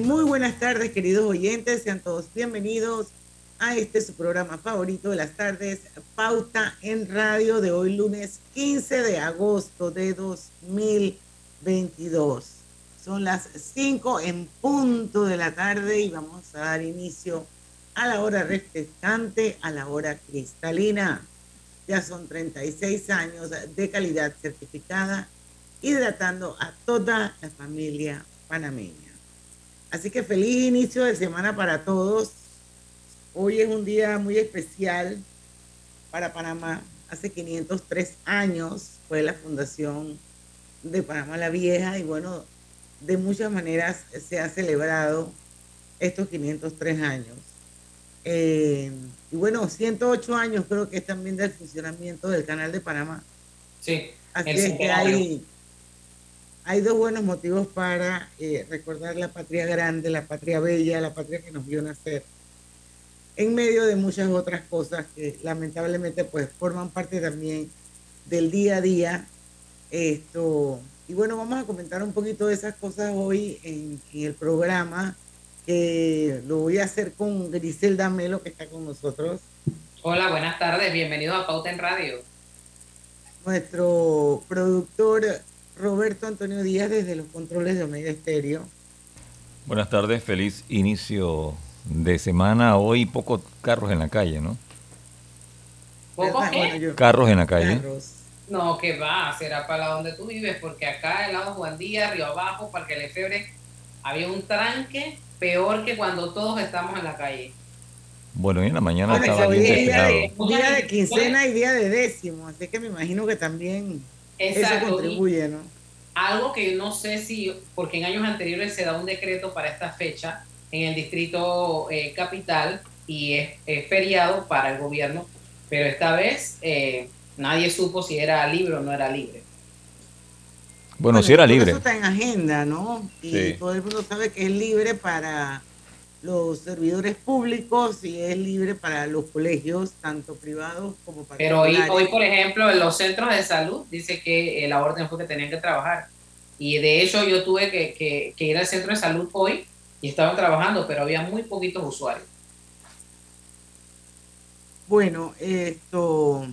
Muy buenas tardes, queridos oyentes. Sean todos bienvenidos a este su programa favorito de las tardes, Pauta en Radio de hoy lunes 15 de agosto de 2022. Son las 5 en punto de la tarde y vamos a dar inicio a la hora refrescante, a la hora cristalina. Ya son 36 años de calidad certificada, hidratando a toda la familia panameña. Así que feliz inicio de semana para todos. Hoy es un día muy especial para Panamá. Hace 503 años fue la fundación de Panamá la Vieja y bueno, de muchas maneras se ha celebrado estos 503 años. Eh, y bueno, 108 años creo que es también del funcionamiento del Canal de Panamá. Sí. Así es que hay, hay dos buenos motivos para eh, recordar la patria grande, la patria bella, la patria que nos vio nacer, en medio de muchas otras cosas que lamentablemente pues forman parte también del día a día. Esto, y bueno, vamos a comentar un poquito de esas cosas hoy en, en el programa. que lo voy a hacer con Griselda Melo, que está con nosotros. Hola, buenas tardes, bienvenido a Pauta en Radio. Nuestro productor Roberto Antonio Díaz desde los controles de Omega Estéreo. Buenas tardes, feliz inicio de semana. Hoy pocos carros en la calle, ¿no? ¿Pocos qué? Carros en la calle. carros. No, que va, será para la donde tú vives, porque acá, el lado Juan Díaz, Río Abajo, Parque Lefebre, había un tranque peor que cuando todos estamos en la calle. Bueno, y en la mañana Bueno, estaba bien día día de quincena y día de décimo, así que me imagino que también eso Exacto. contribuye, ¿no? Algo que yo no sé si, porque en años anteriores se da un decreto para esta fecha en el distrito eh, capital y es, es feriado para el gobierno, pero esta vez eh, nadie supo si era libre o no era libre. Bueno, si era libre. Eso está en agenda, ¿no? Y Sí. todo el mundo sabe que es libre para los servidores públicos y es libre para los colegios, tanto privados como Pero hoy, hoy, por ejemplo, en los centros de salud dice que eh, la orden fue que tenían que trabajar. Y de hecho yo tuve que, que- que ir al centro de salud hoy y estaban trabajando, pero había muy poquitos usuarios. Bueno, esto.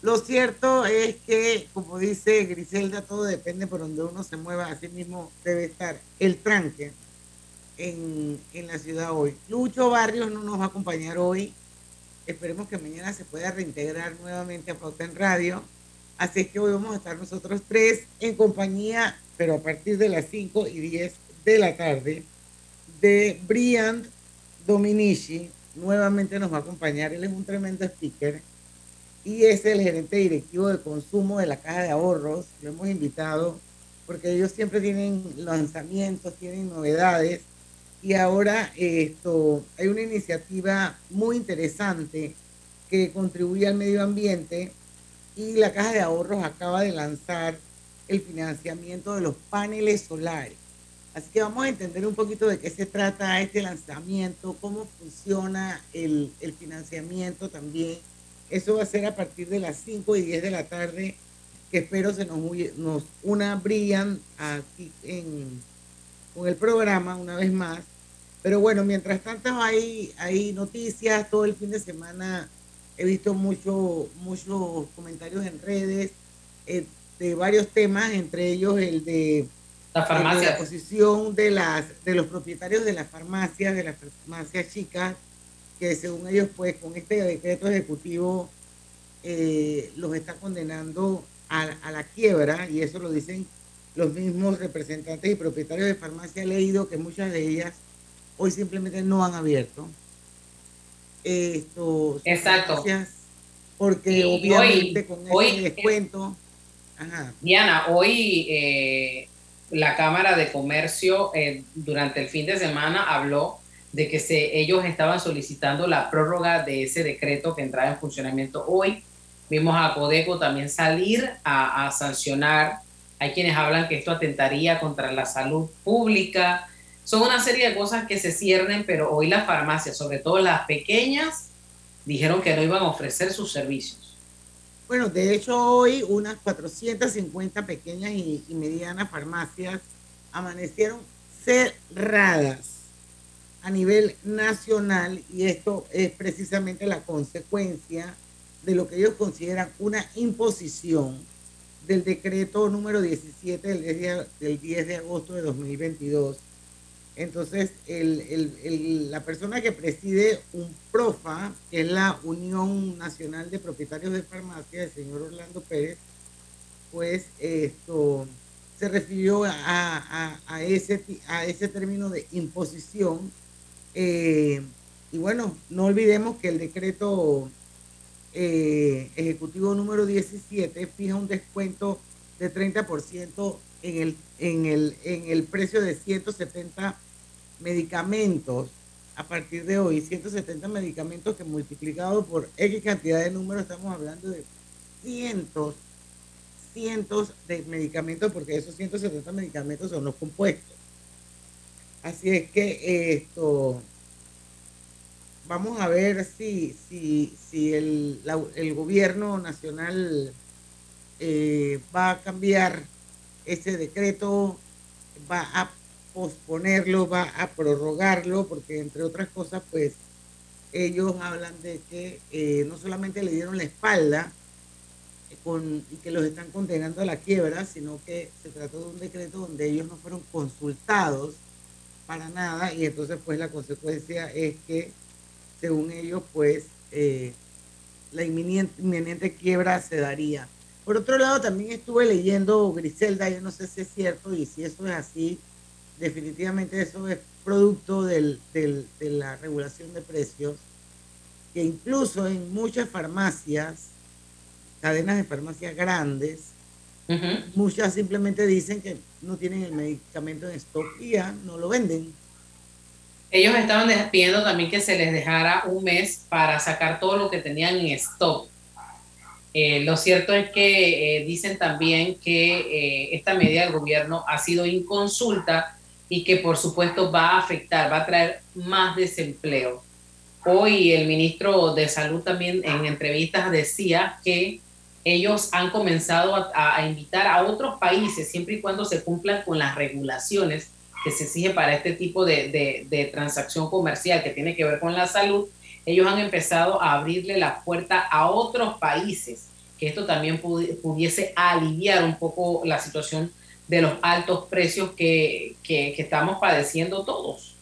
Lo cierto es que, como dice Griselda, todo depende por donde uno se mueva. Así mismo debe estar el tranque en, en la ciudad hoy. Lucho Barrios no nos va a acompañar hoy. Esperemos que mañana se pueda reintegrar nuevamente a Pauta en Radio. Así es que hoy vamos a estar nosotros tres en compañía, pero a partir de las 5 y 10 de la tarde, de Brian Dominici. Nuevamente nos va a acompañar. Él es un tremendo speaker y es el gerente directivo de consumo de la Caja de Ahorros. Lo hemos invitado porque ellos siempre tienen lanzamientos, tienen novedades y ahora esto hay una iniciativa muy interesante que contribuye al medio ambiente y la Caja de Ahorros acaba de lanzar el financiamiento de los paneles solares. Así que vamos a entender un poquito de qué se trata este lanzamiento, cómo funciona el, el financiamiento también. Eso va a ser a partir de las 5 y 10 de la tarde, que espero se nos, nos una Brian aquí en, con el programa una vez más. Pero bueno, mientras tanto hay, hay noticias, todo el fin de semana he visto mucho, muchos comentarios en redes eh, de varios temas, entre ellos el de la farmacia. la posición de, las, de los propietarios de las farmacias, de las farmacias chicas, que según ellos, pues con este decreto ejecutivo eh, los está condenando a, a, la quiebra, y eso lo dicen los mismos representantes y propietarios de farmacia. He leído que muchas de ellas hoy simplemente no han abierto. Esto, Exacto. Porque obviamente con ese descuento. Diana, hoy eh, la Cámara de Comercio eh, durante el fin de semana habló de que se, ellos estaban solicitando la prórroga de ese decreto que entraba en funcionamiento hoy. Vimos a Codeco también salir a, a sancionar. Hay quienes hablan que esto atentaría contra la salud pública. Son una serie de cosas que se ciernen, pero hoy las farmacias, sobre todo las pequeñas, dijeron que no iban a ofrecer sus servicios. Bueno, de hecho hoy unas 450 pequeñas y, medianas farmacias amanecieron cerradas a nivel nacional y esto es precisamente la consecuencia de lo que ellos consideran una imposición del decreto número 17 del 10 del 10 de agosto de 2022 entonces, la persona que preside un PROFA, que es la Unión Nacional de Propietarios de Farmacia, el señor Orlando Pérez, pues esto se refirió a, ese, a ese término de imposición. Eh, y bueno, no olvidemos que el decreto eh, ejecutivo número 17 fija un descuento de 30% en el, en, el, en el precio de 170 medicamentos a partir de hoy, 170 medicamentos que multiplicado por X cantidad de números, estamos hablando de cientos, cientos de medicamentos, porque esos 170 medicamentos son los compuestos. Así es que esto, vamos a ver si, si, si el, el gobierno nacional eh, va a cambiar ese decreto, va a posponerlo, va a prorrogarlo, porque entre otras cosas, pues ellos hablan de que eh, no solamente le dieron la espalda con, y que los están condenando a la quiebra, sino que se trató de un decreto donde ellos no fueron consultados para nada y entonces pues la consecuencia es que según ellos pues eh, la inminente, inminente quiebra se daría. Por otro lado también estuve leyendo Griselda, yo no sé si es cierto y si eso es así, definitivamente eso es producto del, del, de la regulación de precios, que incluso en muchas farmacias, cadenas de farmacias grandes, muchas simplemente dicen que no tienen el medicamento en stock y ya no lo venden. Ellos estaban pidiendo también que se les dejara un mes para sacar todo lo que tenían en stock. Eh, lo cierto es que eh, dicen también que eh, esta medida del gobierno ha sido inconsulta y que por supuesto va a afectar, va a traer más desempleo. Hoy el ministro de Salud también en entrevistas decía que ellos han comenzado a, invitar a otros países, siempre y cuando se cumplan con las regulaciones que se exige para este tipo de, de, transacción comercial que tiene que ver con la salud, ellos han empezado a abrirle la puerta a otros países, que esto también pudiese aliviar un poco la situación de los altos precios que, estamos padeciendo todos.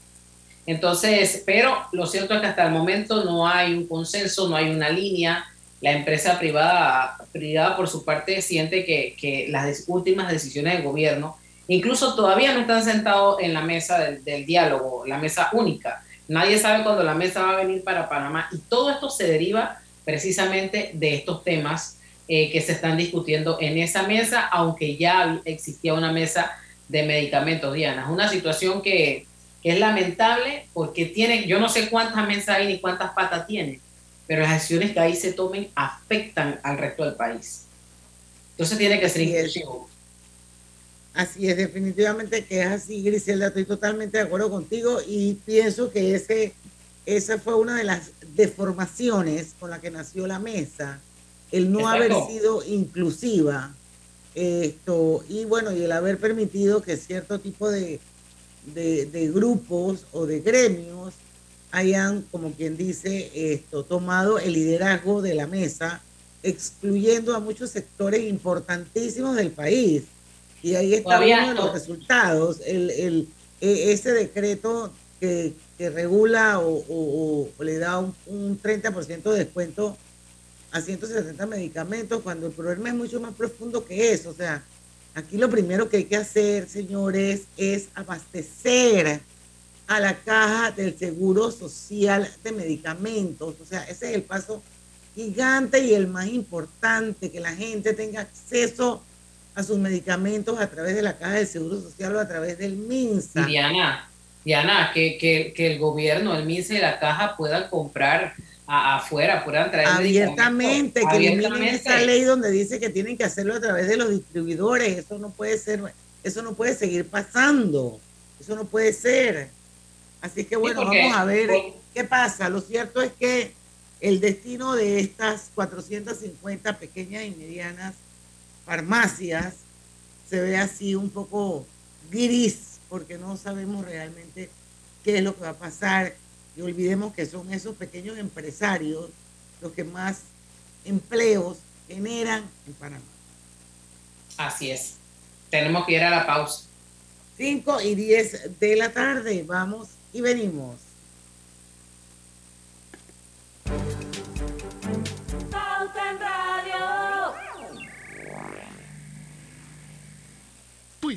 Entonces, pero lo cierto es que hasta el momento no hay un consenso, no hay una línea. La empresa privada, privada por su parte, siente que, las últimas decisiones del gobierno, incluso todavía no están sentados en la mesa del, del diálogo, la mesa única. Nadie sabe cuándo la mesa va a venir para Panamá y todo esto se deriva precisamente de estos temas eh, que se están discutiendo en esa mesa, aunque ya existía una mesa de medicamentos, Diana. Es una situación que, es lamentable porque tiene, yo no sé cuántas mesas hay ni cuántas patas tiene, pero las acciones que ahí se tomen afectan al resto del país. Entonces tiene que ser inclusivo. Así es, definitivamente que es así, Griselda, estoy totalmente de acuerdo contigo y pienso que ese, esa fue una de las deformaciones con la que nació la mesa el no haber sido inclusiva Esto, y bueno, y el haber permitido que cierto tipo de, de, grupos o de gremios hayan, como quien dice, esto, tomado el liderazgo de la mesa, excluyendo a muchos sectores importantísimos del país. Y ahí está uno de los resultados. El, el, e, ese decreto que, regula o, le da un, un 30% de descuento a 170 medicamentos, cuando el problema es mucho más profundo que eso. O sea, aquí lo primero que hay que hacer, señores, es abastecer a la caja del Seguro Social de Medicamentos. O sea, ese es el paso gigante y el más importante, que la gente tenga acceso a sus medicamentos a través de la caja del Seguro Social o a través del MINSA. Diana, Diana, que, que, que el gobierno, el MINSA y la caja puedan comprar afuera, puedan traer abiertamente, que eliminen esa ley donde dice que tienen que hacerlo a través de los distribuidores. Eso no puede ser, eso no puede seguir pasando. Eso no puede ser. Así que bueno, vamos a ver qué pasa. Lo cierto es que el destino de estas 450 pequeñas y medianas farmacias se ve así un poco gris, porque no sabemos realmente qué es lo que va a pasar y olvidemos que son esos pequeños empresarios los que más empleos generan en Panamá. Así es. Tenemos que ir a la pausa. 5 y 10 de la tarde. Vamos y venimos.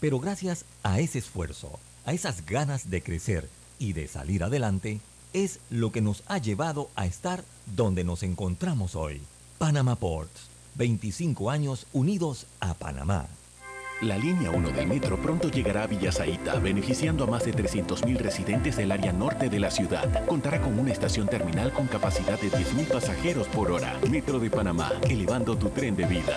pero gracias a ese esfuerzo, a esas ganas de crecer y de salir adelante, es lo que nos ha llevado a estar donde nos encontramos hoy. Panama Ports, 25 años unidos a Panamá. La línea 1 del metro pronto llegará a Villasaita, beneficiando a más de 300.000 residentes del área norte de la ciudad. Contará con una estación terminal con capacidad de 10.000 pasajeros por hora. Metro de Panamá, elevando tu tren de vida.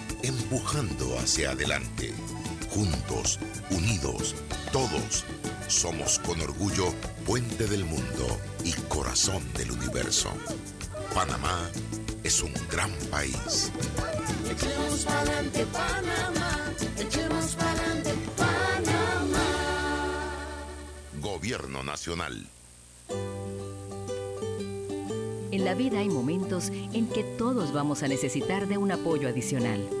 empujando hacia adelante. Juntos, unidos, todos, somos con orgullo puente del mundo y corazón del universo. Panamá es un gran país. Echemos adelante Panamá, echemos adelante Panamá. Gobierno Nacional. En la vida hay momentos en que todos vamos a necesitar de un apoyo adicional.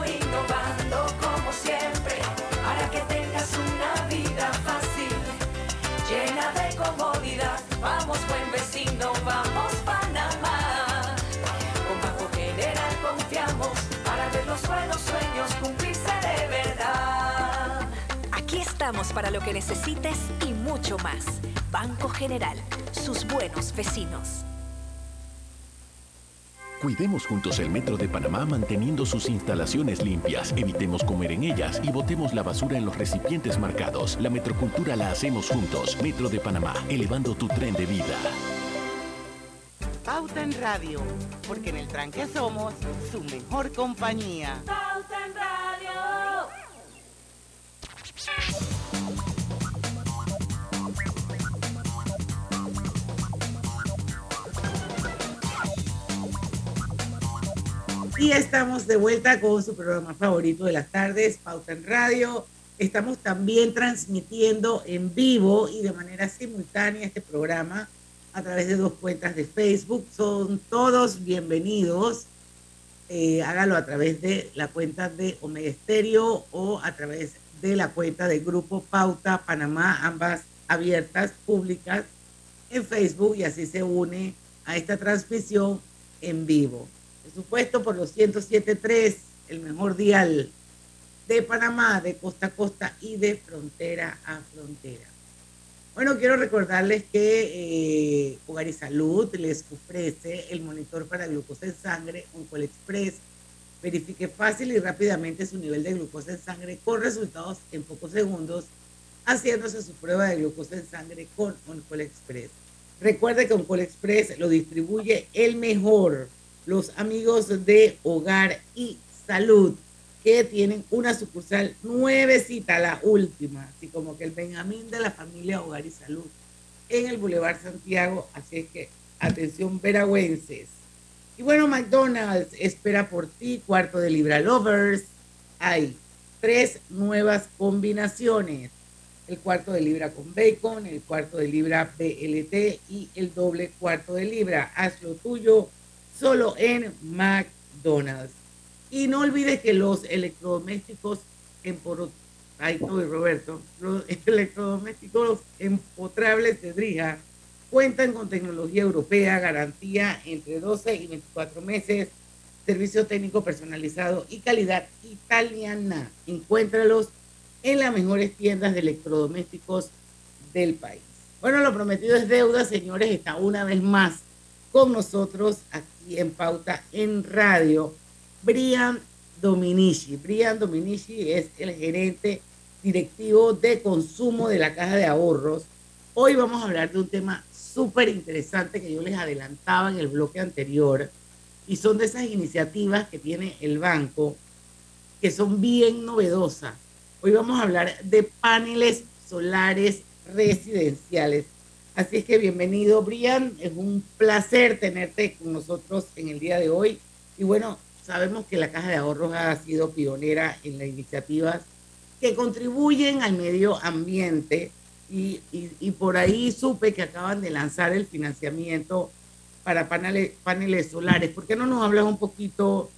estamos para lo que necesites y mucho más. Banco General, sus buenos vecinos. Cuidemos juntos el Metro de Panamá manteniendo sus instalaciones limpias. Evitemos comer en ellas y botemos la basura en los recipientes marcados. La metrocultura la hacemos juntos. Metro de Panamá, elevando tu tren de vida. Pauta en Radio, porque en el tranque somos su mejor compañía. Pauta en Radio. Y estamos de vuelta con su programa favorito de las tardes, Pauta en Radio. Estamos también transmitiendo en vivo y de manera simultánea este programa a través de dos cuentas de Facebook. Son todos bienvenidos. Eh, hágalo a través de la cuenta de Omega Estéreo o a través de la cuenta del Grupo Pauta Panamá, ambas abiertas, públicas, en Facebook y así se une a esta transmisión en vivo. Supuesto, por los 107.3, el mejor dial de Panamá, de costa a costa y de frontera a frontera. Bueno, quiero recordarles que eh, Hogar y Salud les ofrece el monitor para glucosa en sangre, Oncol Express. Verifique fácil y rápidamente su nivel de glucosa en sangre con resultados en pocos segundos, haciéndose su prueba de glucosa en sangre con Oncol Express. Recuerde que Oncol Express lo distribuye el mejor, los amigos de Hogar y Salud, que tienen una sucursal nuevecita, la última, así como que el Benjamín de la familia Hogar y Salud, en el Boulevard Santiago. Así es que, atención, veragüenses. Y bueno, McDonald's espera por ti, cuarto de libra lovers. Hay tres nuevas combinaciones. El cuarto de libra con bacon, el cuarto de libra BLT y el doble cuarto de libra. Haz lo tuyo solo en McDonald's. Y no olvides que los electrodomésticos estoy, Roberto. Los electrodomésticos empotrables de Drija cuentan con tecnología europea, garantía entre 12 y 24 meses, servicio técnico personalizado y calidad italiana. Encuéntralos en las mejores tiendas de electrodomésticos del país. Bueno, lo prometido es deuda, señores. Está una vez más con nosotros aquí en Pauta en Radio. Brian Dominici. Brian Dominici es el gerente directivo de consumo de la Caja de Ahorros. Hoy vamos a hablar de un tema súper interesante que yo les adelantaba en el bloque anterior y son de esas iniciativas que tiene el banco que son bien novedosas. Hoy vamos a hablar de paneles solares residenciales. Así es que bienvenido, Brian. Es un placer tenerte con nosotros en el día de hoy. Y bueno, sabemos que la Caja de Ahorros ha sido pionera en las iniciativas que contribuyen al medio ambiente y, por ahí supe que acaban de lanzar el financiamiento para paneles, paneles solares. ¿Por qué no nos hablas un poquito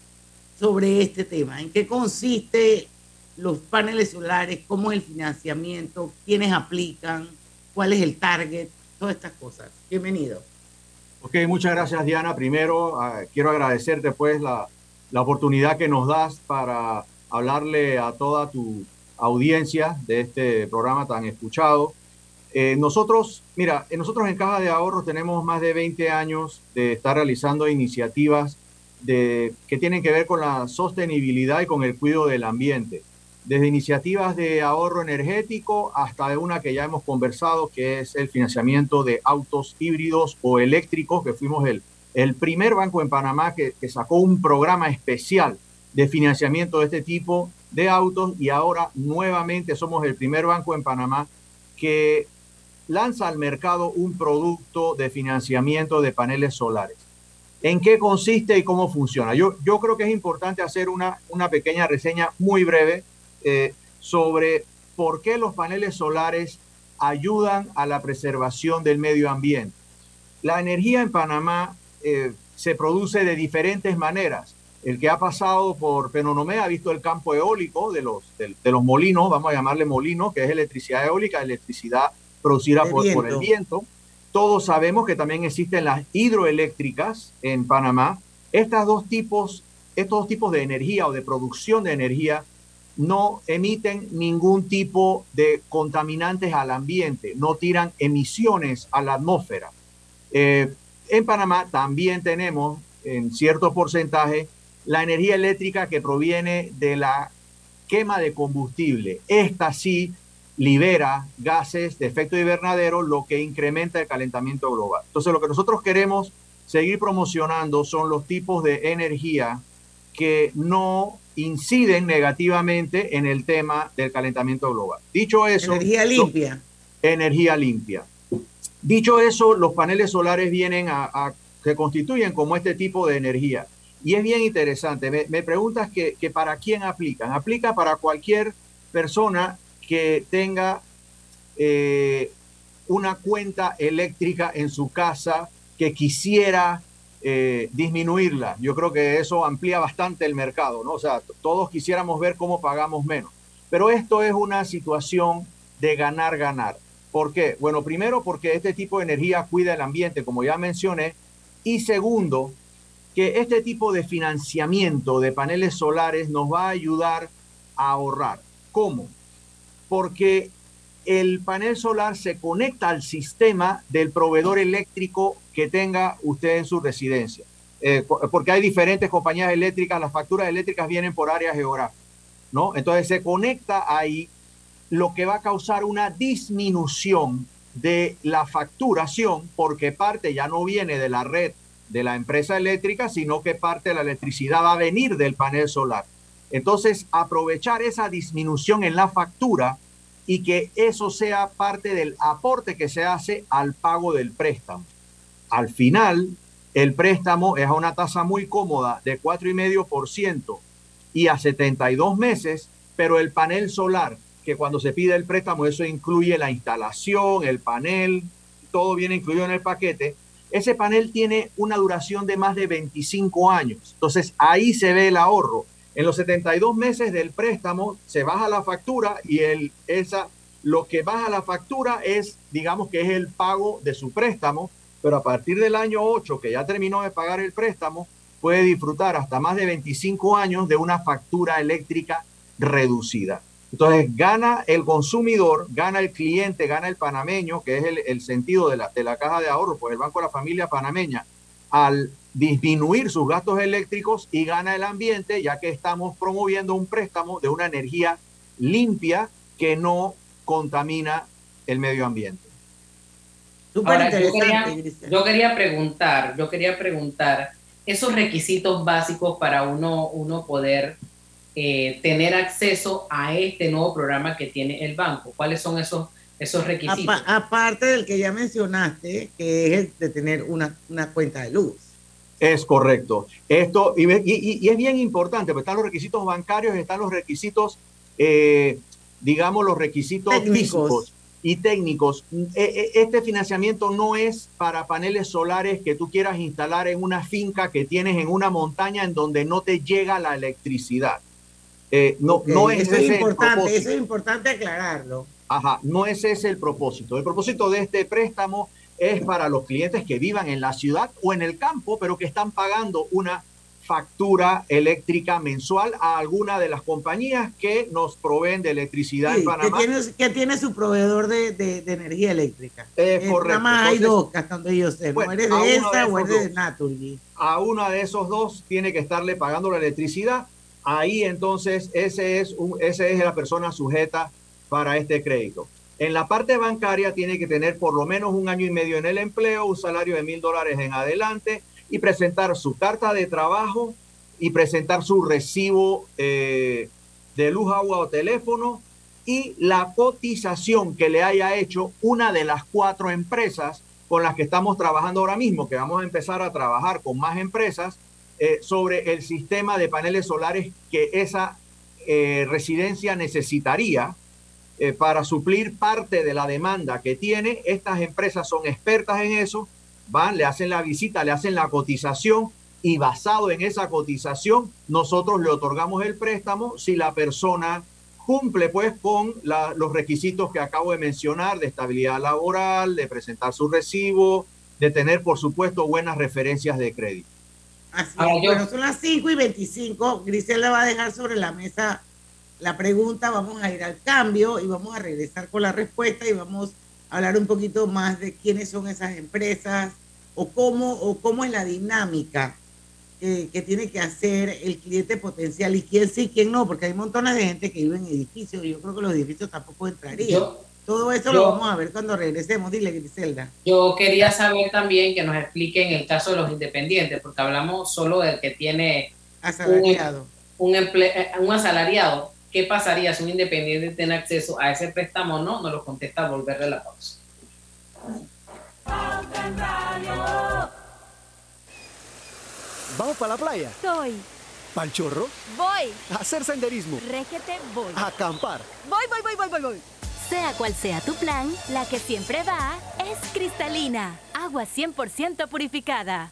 sobre este tema? ¿En qué consiste los paneles solares? ¿Cómo es el financiamiento? ¿Quiénes aplican? ¿Cuál es el target? Todas estas cosas. Bienvenido. Ok, muchas gracias Diana. Primero, ah, quiero agradecerte pues la, la oportunidad que nos das para hablarle a toda tu audiencia de este programa tan escuchado. Eh, nosotros, mira, eh, nosotros en Caja de Ahorros tenemos más de 20 años de estar realizando iniciativas de, que tienen que ver con la sostenibilidad y con el cuidado del ambiente. Desde iniciativas de ahorro energético hasta de una que ya hemos conversado, que es el financiamiento de autos híbridos o eléctricos, que fuimos el, el primer banco en Panamá que, que sacó un programa especial de financiamiento de este tipo de autos y ahora nuevamente somos el primer banco en Panamá que lanza al mercado un producto de financiamiento de paneles solares. ¿En qué consiste y cómo funciona? Yo, yo creo que es importante hacer una, una pequeña reseña muy breve eh, sobre por qué los paneles solares ayudan a la preservación del medio ambiente. La energía en Panamá eh, se produce de diferentes maneras. El que ha pasado por Penonomé ha visto el campo eólico de los, de, de los molinos, vamos a llamarle molinos, que es electricidad eólica, electricidad producida por, por, el viento. Todos sabemos que también existen las hidroeléctricas en Panamá. Estas dos tipos, estos dos tipos de energía o de producción de energía no emiten ningún tipo de contaminantes al ambiente, no tiran emisiones a la atmósfera. Eh, en Panamá también tenemos en cierto porcentaje la energía eléctrica que proviene de la quema de combustible. Esta sí libera gases de efecto invernadero, lo que incrementa el calentamiento global. Entonces, lo que nosotros queremos seguir promocionando son los tipos de energía que no inciden negativamente en el tema del calentamiento global. Dicho eso... Energía limpia. Energía limpia. Dicho eso, los paneles solares vienen a, a que constituyen como este tipo de energía. Y es bien interesante. Me, me preguntas que, que, para quién aplican. Aplica para cualquier persona que tenga eh, una cuenta eléctrica en su casa, que quisiera eh, disminuirla. Yo creo que eso amplía bastante el mercado, ¿no? O sea, todos quisiéramos ver cómo pagamos menos. Pero esto es una situación de ganar, ganar. ¿Por qué? Bueno, primero porque este tipo de energía cuida el ambiente, como ya mencioné, y segundo, que este tipo de financiamiento de paneles solares nos va a ayudar a ahorrar. ¿Cómo? Porque el panel solar se conecta al sistema del proveedor eléctrico que tenga usted en su residencia. Eh, porque hay diferentes compañías eléctricas, las facturas eléctricas vienen por área geográfica, ¿no? Entonces se conecta ahí, lo que va a causar una disminución de la facturación, porque parte ya no viene de la red de la empresa eléctrica, sino que parte de la electricidad va a venir del panel solar. Entonces, aprovechar esa disminución en la factura y que eso sea parte del aporte que se hace al pago del préstamo. Al final, el préstamo es a una tasa muy cómoda de 4,5% y a 72 meses, pero el panel solar, que cuando se pide el préstamo, eso incluye la instalación, el panel, todo viene incluido en el paquete. Ese panel tiene una duración de más de 25 años. Entonces ahí se ve el ahorro. En los 72 meses del préstamo se baja la factura y el, esa, lo que baja la factura es, digamos que es el pago de su préstamo, pero a partir del año 8, que ya terminó de pagar el préstamo, puede disfrutar hasta más de 25 años de una factura eléctrica reducida. Entonces gana el consumidor, gana el cliente, gana el panameño, que es el, sentido de la, de la caja de ahorro, pues el Banco de la Familia Panameña, al disminuir sus gastos eléctricos y gana el ambiente, ya que estamos promoviendo un préstamo de una energía limpia que no contamina el medio ambiente. Ahora, yo, quería, yo quería preguntar, yo quería preguntar esos requisitos básicos para uno, uno poder eh, tener acceso a este nuevo programa que tiene el banco. ¿Cuáles son esos, esos requisitos? Apa aparte del que ya mencionaste, que es el de tener una, una cuenta de luz. Es correcto. Esto, y, y, y, es bien importante, porque están los requisitos bancarios, están los requisitos, eh, digamos, los requisitos Técnicos. físicos y técnicos. Eh, Este financiamiento no es para paneles solares que tú quieras instalar en una finca que tienes en una montaña en donde no te llega la electricidad. Eh, no, Okay, no es eso, es ese el importante, propósito. eso es importante aclararlo. Ajá, no ese es el propósito. El propósito de este préstamo es para los clientes que vivan en la ciudad o en el campo, pero que están pagando una factura eléctrica mensual a alguna de las compañías que nos proveen de electricidad Sí, en Panamá. Que tiene, que tiene su proveedor de, de- de energía eléctrica. Es Eh, correcto. Nada más hay dos, hasta donde yo sé. bueno, o eres de esa o esos eres de dos. Naturgy. a uno de esos dos tiene que estarle pagando la electricidad. Ahí entonces ese es, un, ese es la persona sujeta para este crédito. En la parte bancaria tiene que tener por lo menos un año y medio en el empleo, un salario de mil dólares en adelante y presentar su carta de trabajo y presentar su recibo eh, de luz, agua o teléfono y la cotización que le haya hecho una de las cuatro empresas con las que estamos trabajando ahora mismo, que vamos a empezar a trabajar con más empresas eh, sobre el sistema de paneles solares que esa eh, residencia necesitaría para suplir parte de la demanda que tiene. Estas empresas son expertas en eso, van, le hacen la visita, le hacen la cotización y basado en esa cotización nosotros le otorgamos el préstamo si la persona cumple pues con la- los requisitos que acabo de mencionar de estabilidad laboral, de presentar su recibo, de tener por supuesto buenas referencias de crédito. Así Ahora es. yo- Bueno, son las 5 y 25. Griselda va a dejar sobre la mesa la pregunta. Vamos a ir al cambio y vamos a regresar con la respuesta y vamos a hablar un poquito más de quiénes son esas empresas o cómo, o cómo es la dinámica que tiene que hacer el cliente potencial y quién sí, quién no, porque hay montones de gente que vive en edificios y yo creo que los edificios tampoco entrarían. Yo- Todo eso yo- lo vamos a ver cuando regresemos. Dile, Griselda. Yo quería saber también que nos expliquen el caso de los independientes, porque hablamos solo del que tiene Asalariado. un, emple- eh, un asalariado. ¿Qué pasaría si un independiente tiene acceso a ese préstamo o no? Nos lo contesta al volverle la pausa. Pauta en Radio. ¿Vamos para la playa? Soy. ¿Pal chorro? Voy. ¿A hacer senderismo? Régete, voy. ¿A acampar? Voy, voy, voy, voy, voy, voy. Sea cual sea tu plan, la que siempre va es cristalina. Agua 100% purificada.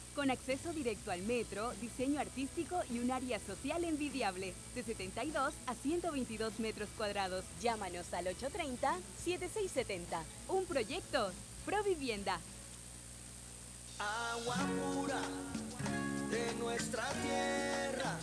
con acceso directo al metro, diseño artístico y un área social envidiable, de 72 a 122 metros cuadrados. Llámanos al 830-7670. Un proyecto, Provivienda. Agua pura de nuestra tierra,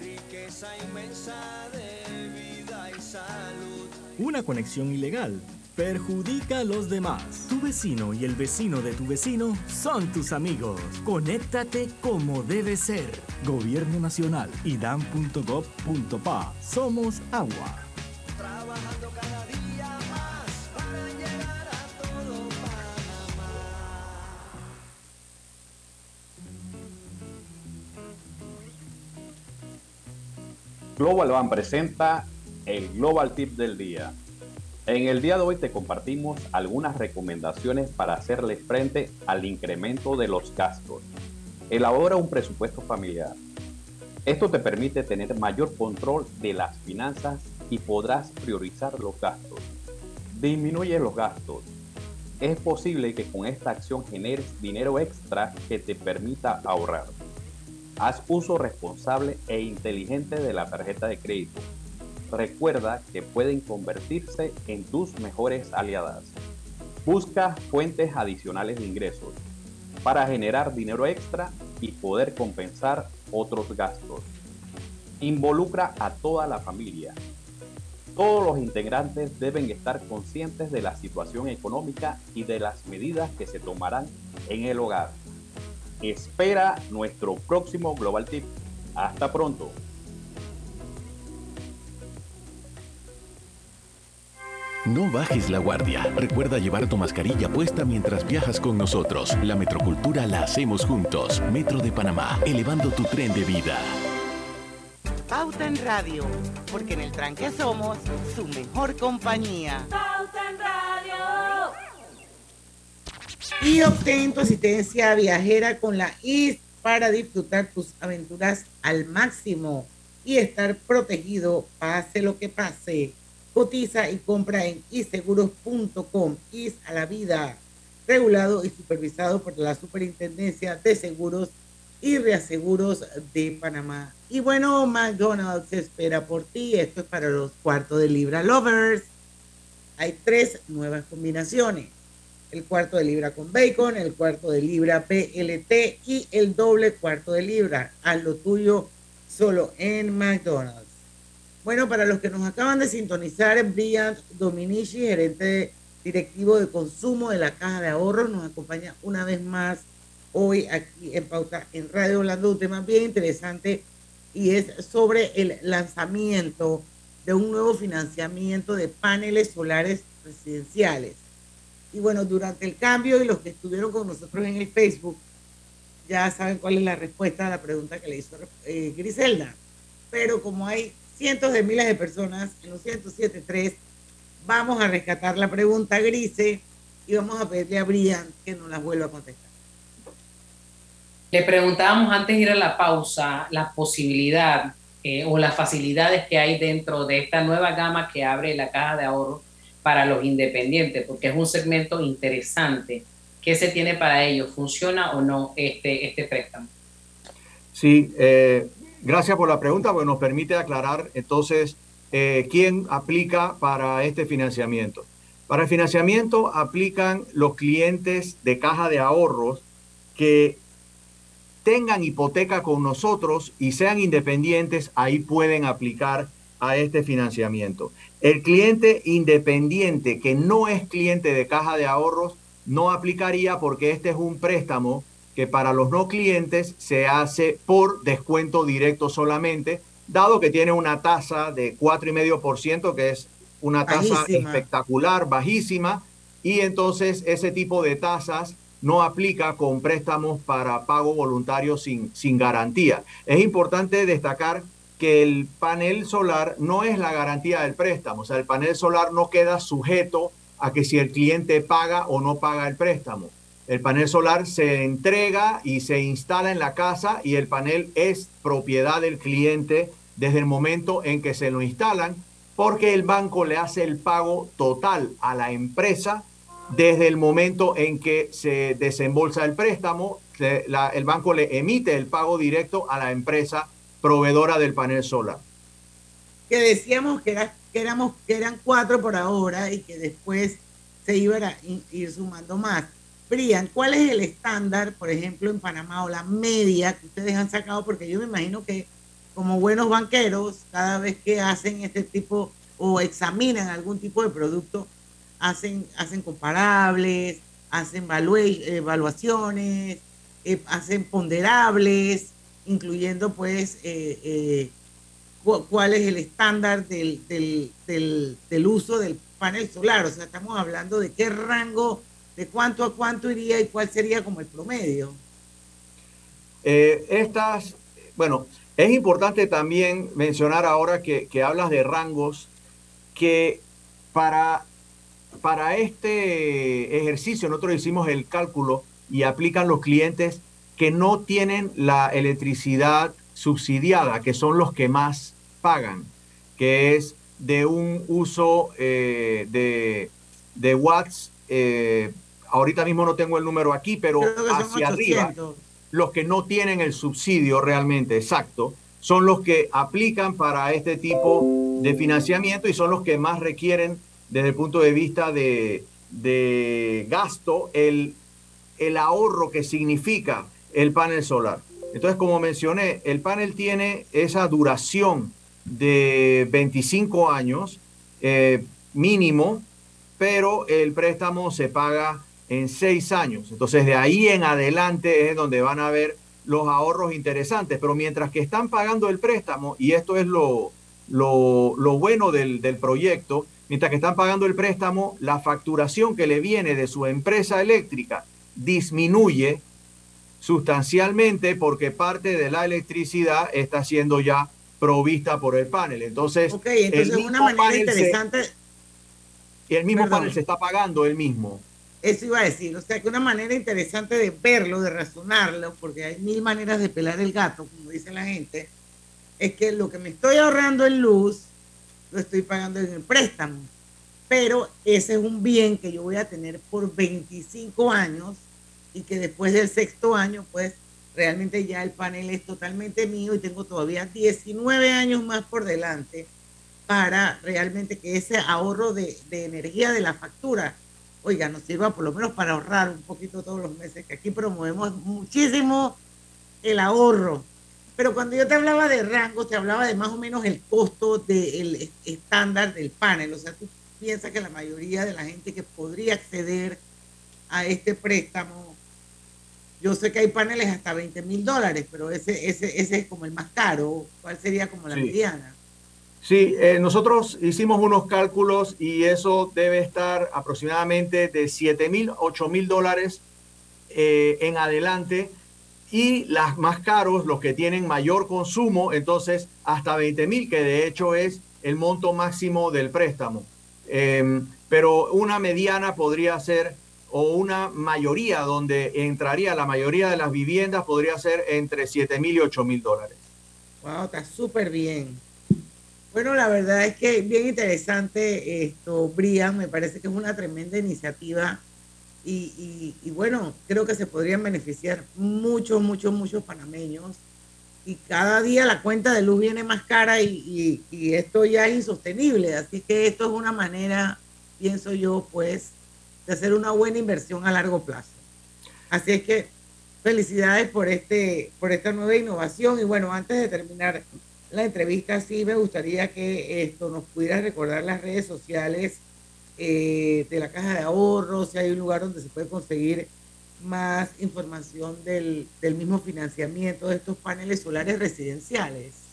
riqueza inmensa de vida y salud. Una conexión ilegal perjudica a los demás. Tu vecino y el vecino de tu vecino son tus amigos. Conéctate como debe ser. Gobierno Nacional y dan.gov.pa. Somos agua. Trabajando cada día más para llegar a todo Panamá. Global Ban presenta el Global Tip del día. En el día de hoy te compartimos algunas recomendaciones para hacerle frente al incremento de los gastos. Elabora un presupuesto familiar. Esto te permite tener mayor control de las finanzas y podrás priorizar los gastos. Disminuye los gastos. Es posible que con esta acción generes dinero extra que te permita ahorrar. Haz uso responsable e inteligente de la tarjeta de crédito. Recuerda que pueden convertirse en tus mejores aliadas. Busca fuentes adicionales de ingresos para generar dinero extra y poder compensar otros gastos. Involucra a toda la familia. Todos los integrantes deben estar conscientes de la situación económica y de las medidas que se tomarán en el hogar. Espera nuestro próximo Global Tip. Hasta pronto. No bajes la guardia. Recuerda llevar tu mascarilla puesta mientras viajas con nosotros. La metrocultura la hacemos juntos. Metro de Panamá, elevando tu tren de vida. Pauta en Radio, porque en el tranque somos su mejor compañía. Pauta en Radio. Y obtén tu asistencia viajera con la IS para disfrutar tus aventuras al máximo y estar protegido pase lo que pase. Cotiza y compra en iseguros.com. IS a la vida, regulado y supervisado por la Superintendencia de Seguros y Reaseguros de Panamá. Y bueno, McDonald's espera por ti. Esto es para los cuartos de libra lovers. Hay tres nuevas combinaciones. El cuarto de libra con bacon, el cuarto de libra PLT y el doble cuarto de libra. Haz lo tuyo solo en McDonald's. Bueno, para los que nos acaban de sintonizar, Brian Dominici, gerente directivo de consumo de la Caja de Ahorros, nos acompaña una vez más hoy aquí en Pauta en Radio hablando de un tema bien interesante y es sobre el lanzamiento de un nuevo financiamiento de paneles solares residenciales. Y bueno, durante el cambio y los que estuvieron con nosotros en el Facebook, ya saben cuál es la respuesta a la pregunta que le hizo eh, Griselda. Pero como hay cientos de miles de personas en los 107.3, vamos a rescatar la pregunta Grise y vamos a pedirle a Brian que nos la vuelva a contestar. Le preguntábamos antes de ir a la pausa la posibilidad eh, o las facilidades que hay dentro de esta nueva gama que abre la caja de ahorro para los independientes, porque es un segmento interesante. ¿Qué se tiene para ellos? ¿Funciona o no este, este préstamo? Sí, eh, gracias por la pregunta, porque nos permite aclarar entonces eh, quién aplica para este financiamiento. Para el financiamiento aplican los clientes de caja de ahorros que tengan hipoteca con nosotros y sean independientes, ahí pueden aplicar a este financiamiento. El cliente independiente que no es cliente de caja de ahorros no aplicaría porque este es un préstamo que para los no clientes se hace por descuento directo solamente, dado que tiene una tasa de 4,5%, que es una tasa espectacular, bajísima, y entonces ese tipo de tasas no aplica con préstamos para pago voluntario sin, sin garantía. Es importante destacar que el panel solar no es la garantía del préstamo, o sea, el panel solar no queda sujeto a que si el cliente paga o no paga el préstamo. El panel solar se entrega y se instala en la casa y el panel es propiedad del cliente desde el momento en que se lo instalan porque el banco le hace el pago total a la empresa desde el momento en que se desembolsa el préstamo, el banco le emite el pago directo a la empresa proveedora del panel solar. Que decíamos que, que, éramos, que eran cuatro por ahora y que después se iban a ir sumando más. Brian, ¿cuál es el estándar, por ejemplo, en Panamá o la media que ustedes han sacado? Porque yo me imagino que como buenos banqueros, cada vez que hacen este tipo o examinan algún tipo de producto, hacen, hacen comparables, hacen evaluaciones, eh, hacen ponderables, incluyendo pues eh, eh, cu- cuál es el estándar del, del, del, del uso del panel solar. O sea, estamos hablando de qué rango, de cuánto a cuánto iría y cuál sería como el promedio. Eh, estas, bueno, es importante también mencionar ahora que, que hablas de rangos, que para, para este ejercicio nosotros hicimos el cálculo y aplican los clientes que no tienen la electricidad subsidiada, que son los que más pagan, que es de un uso eh, de, de watts. Eh, ahorita mismo no tengo el número aquí, pero hacia arriba. 800. los que no tienen el subsidio realmente exacto, son los que aplican para este tipo de financiamiento y son los que más requieren desde el punto de vista de, de gasto el, el ahorro que significa el panel solar. Entonces, como mencioné, el panel tiene esa duración de 25 años eh, mínimo, pero el préstamo se paga en seis años. Entonces, de ahí en adelante es donde van a ver los ahorros interesantes. Pero mientras que están pagando el préstamo, y esto es lo, lo, lo bueno del, del proyecto, mientras que están pagando el préstamo, la facturación que le viene de su empresa eléctrica disminuye sustancialmente porque parte de la electricidad está siendo ya provista por el panel. Entonces, Ok, entonces una manera se- interesante, y el mismo Perdón. panel se está pagando él mismo. eso iba a decir, o sea que una manera interesante de verlo, de razonarlo, porque hay mil maneras de pelar el gato, como dice la gente, es que lo que me estoy ahorrando en luz, lo estoy pagando en el préstamo. Pero ese es un bien que yo voy a tener por 25 años y que después del sexto año, pues realmente ya el panel es totalmente mío y tengo todavía 19 años más por delante para realmente que ese ahorro de, de energía de la factura, oiga, nos sirva por lo menos para ahorrar un poquito todos los meses, que aquí promovemos muchísimo el ahorro. Pero cuando yo te hablaba de rango, te hablaba de más o menos el costo del es- estándar del panel. O sea, tú piensas que la mayoría de la gente que podría acceder a este préstamo, yo sé que hay paneles hasta 20 mil dólares, pero ese, ese, ese es como el más caro. ¿Cuál sería como la Sí. mediana? Sí, eh, nosotros hicimos unos cálculos y eso debe estar aproximadamente de 7 mil, 8 mil dólares eh, en adelante y las más caros, los que tienen mayor consumo, entonces hasta 20 mil, que de hecho es el monto máximo del préstamo. Em, pero una mediana podría ser, o una mayoría donde entraría la mayoría de las viviendas, podría ser entre 7 mil y 8 mil dólares. Wow, está súper bien. Bueno, la verdad es que bien interesante esto, Brian, me parece que es una tremenda iniciativa y, bueno, creo que se podrían beneficiar muchos, muchos, muchos panameños. Y cada día la cuenta de luz viene más cara y, y- y esto ya es insostenible, así que esto es una manera, pienso yo, pues, de hacer una buena inversión a largo plazo. Así es que felicidades por este por esta nueva innovación. Y bueno antes de terminar la entrevista sí me gustaría que esto nos pudiera recordar las redes sociales eh, de la caja de ahorros si hay un lugar donde se puede conseguir más información del, del mismo financiamiento de estos paneles solares residenciales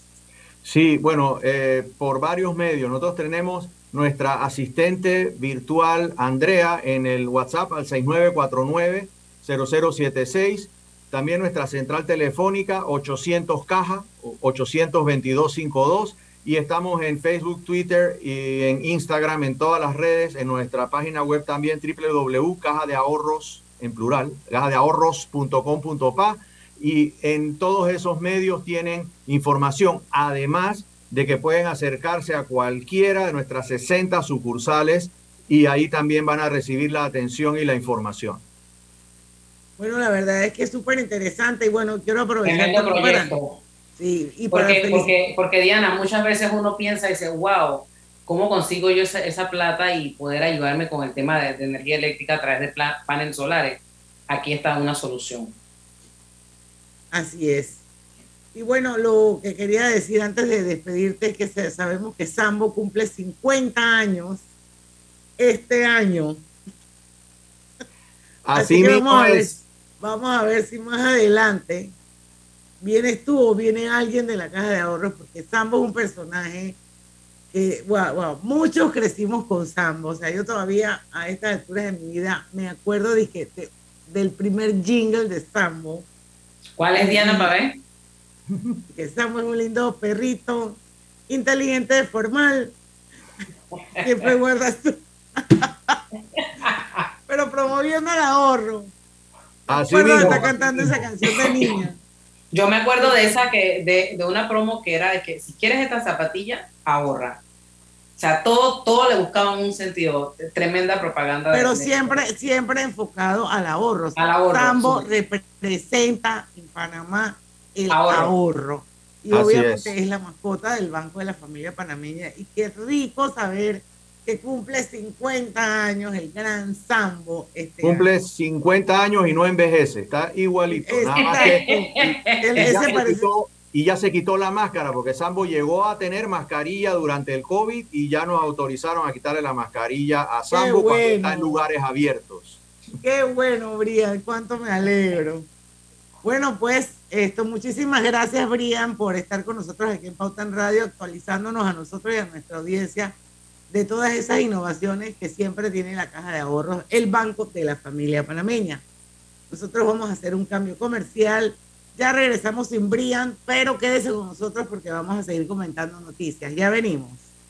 Sí, bueno, eh, por varios medios. Nosotros tenemos nuestra asistente virtual Andrea en el WhatsApp al 6949-0076. También nuestra central telefónica 800 caja 82252 y estamos en Facebook, Twitter y en Instagram, en todas las redes, en nuestra página web también www.cajadeahorros en plural, cajadeahorros.com.pa y en todos esos medios tienen información, además de que pueden acercarse a cualquiera de nuestras 60 sucursales y ahí también van a recibir la atención y la información. Bueno la verdad es que es súper interesante y bueno quiero aprovechar para- sí y para Porque, felici- porque, porque Diana, muchas veces uno piensa y dice, wow, ¿cómo consigo yo esa, esa plata y poder ayudarme con el tema de, de energía eléctrica a través de paneles solares? Aquí está una solución. Así es. Y bueno, lo que quería decir antes de despedirte es que sabemos que Sambo cumple 50 años este año. Así, que mismo es. Vamos a ver si más adelante vienes tú o viene alguien de la caja de ahorros, porque Sambo es un personaje que, wow, wow, muchos crecimos con Sambo. O sea, yo todavía a estas alturas de mi vida me acuerdo de que, del primer jingle de Sambo. ¿Cuál es Diana ver? que Sambo es un lindo perrito, inteligente, formal, siempre guarda su... Pero promoviendo el ahorro. Así Recuerdo mismo. está cantando esa canción de niña. Yo me acuerdo de esa que, de, de una promo que era de que si quieres esta zapatilla, ahorra. O sea, todo, todo le buscaban un sentido. Tremenda propaganda. Pero de- siempre, siempre enfocado al ahorro. Al ahorro, Sambo sí. representa en Panamá el Ahorro. ahorro. Y Así obviamente es. es. la mascota del Banco de la Familia Panameña. Y qué rico saber que cumple 50 años el gran Sambo. Este Cumple 50 años y no envejece, está igualito. Es- Nada más que, Él- y, ya se parece- quitó, y ya se quitó la máscara, porque Sambo llegó a tener mascarilla durante el COVID y ya nos autorizaron a quitarle la mascarilla a Sambo cuando bueno. está en lugares abiertos. Qué bueno, Brian, cuánto me alegro. Bueno, pues esto, muchísimas gracias, Brian, por estar con nosotros aquí en Pauta en Radio, actualizándonos a nosotros y a nuestra audiencia de todas esas innovaciones que siempre tiene la Caja de Ahorros, el Banco de la Familia Panameña. Nosotros vamos a hacer un cambio comercial. Ya regresamos sin Brian, pero quédese con nosotros porque vamos a seguir comentando noticias. Ya venimos.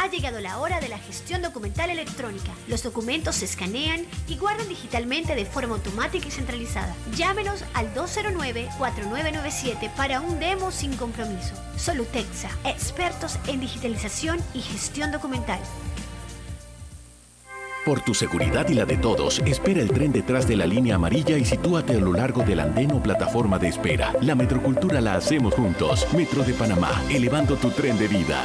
Ha llegado la hora de la gestión documental electrónica. Los documentos se escanean y guardan digitalmente de forma automática y centralizada. Llámenos al 209-4997 para un demo sin compromiso. Solutexa, expertos en digitalización y gestión documental. Por tu seguridad y la de todos, espera el tren detrás de la línea amarilla y sitúate a lo largo del andén o plataforma de espera. La metrocultura la hacemos juntos. Metro de Panamá, elevando tu tren de vida.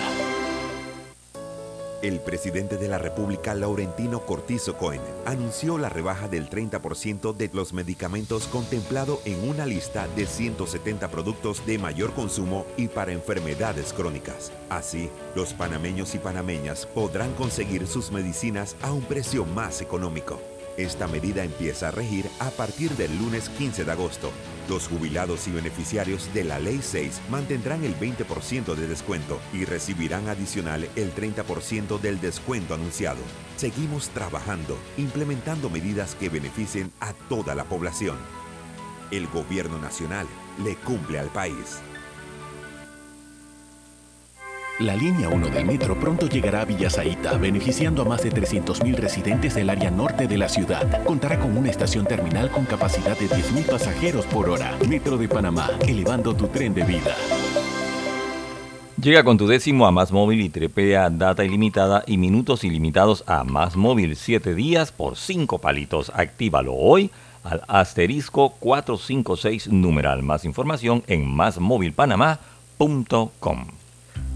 El presidente de la República, Laurentino Cortizo Cohen, anunció la rebaja del 30% de los medicamentos contemplado en una lista de 170 productos de mayor consumo y para enfermedades crónicas. Así, los panameños y panameñas podrán conseguir sus medicinas a un precio más económico. Esta medida empieza a regir a partir del lunes 15 de agosto. Los jubilados y beneficiarios de la Ley 6 mantendrán el 20% de descuento y recibirán adicional el 30% del descuento anunciado. Seguimos trabajando, implementando medidas que beneficien a toda la población. El gobierno nacional le cumple al país. La línea 1 del metro pronto llegará a Villasaita, beneficiando a más de 300.000 residentes del área norte de la ciudad. Contará con una estación terminal con capacidad de 10.000 pasajeros por hora. Metro de Panamá, elevando tu tren de vida. Llega con tu décimo a Más Móvil y trepea data ilimitada y minutos ilimitados a Más Móvil 7 días por 5 palitos. Actívalo hoy al asterisco 456 numeral. Más información en másmóvilpanamá.com.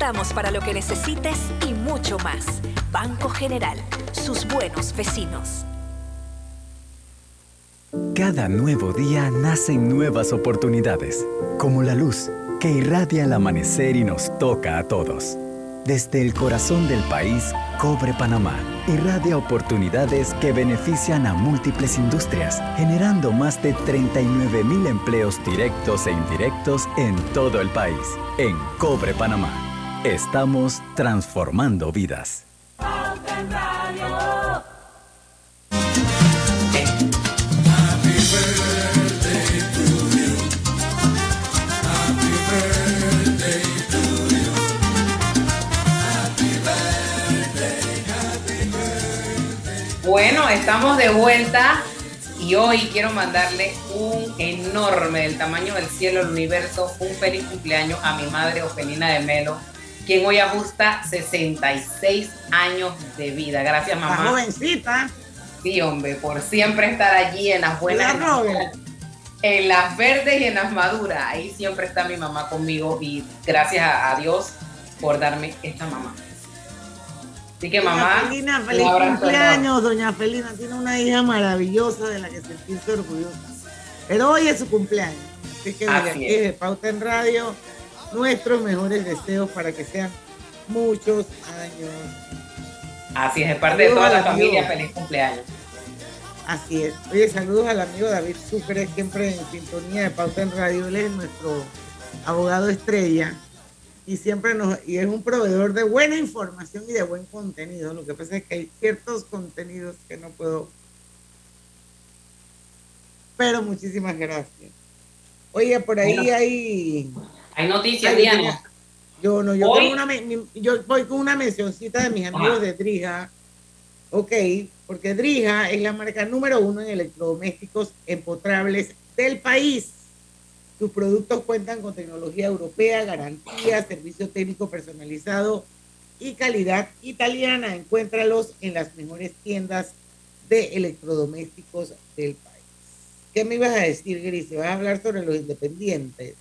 estamos para lo que necesites y mucho más. Banco General, sus buenos vecinos. Cada nuevo día nacen nuevas oportunidades, como la luz que irradia al amanecer y nos toca a todos. Desde el corazón del país, Cobre Panamá irradia oportunidades que benefician a múltiples industrias, generando más de 39 mil empleos directos e indirectos en todo el país. En Cobre Panamá, estamos transformando vidas. Bueno, estamos de vuelta y hoy quiero mandarle un enorme, del tamaño del cielo, el universo, un feliz cumpleaños a mi madre Ofelina de Melo, quien hoy ajusta 66 años de vida. Gracias, La mamá. jovencita. Sí, hombre, por siempre estar allí en las buenas, La en las verdes y en las maduras. Ahí siempre está mi mamá conmigo y gracias a, Dios por darme esta mamá. Así que mamá, Doña Felina, feliz cumpleaños. Doña Felina tiene una hija maravillosa de la que sentirse orgullosa. Pero hoy es su cumpleaños. Así que desde aquí, de Pauta en Radio, nuestros mejores deseos para que sean muchos años. Así es, de parte de toda la amigo. familia, feliz cumpleaños. Así es. Oye, saludos al amigo David Sucre, siempre en sintonía de Pauta en Radio. Él es nuestro abogado estrella y siempre nos y es un proveedor de buena información y de buen contenido. Lo que pasa es que hay ciertos contenidos que no puedo. Pero muchísimas gracias. Oye, por ahí Bueno. hay. Hay noticias, Ay, Diana. Yo no, yo, Hoy- tengo una yo voy con una mencioncita de mis amigos de Drija. Ok, porque Drija es la marca número uno en electrodomésticos empotrables del país. Sus productos cuentan con tecnología europea, garantía, servicio técnico personalizado y calidad italiana. Encuéntralos en las mejores tiendas de electrodomésticos del país. ¿Qué me ibas a decir, Gris? ¿Vas a hablar sobre los independientes?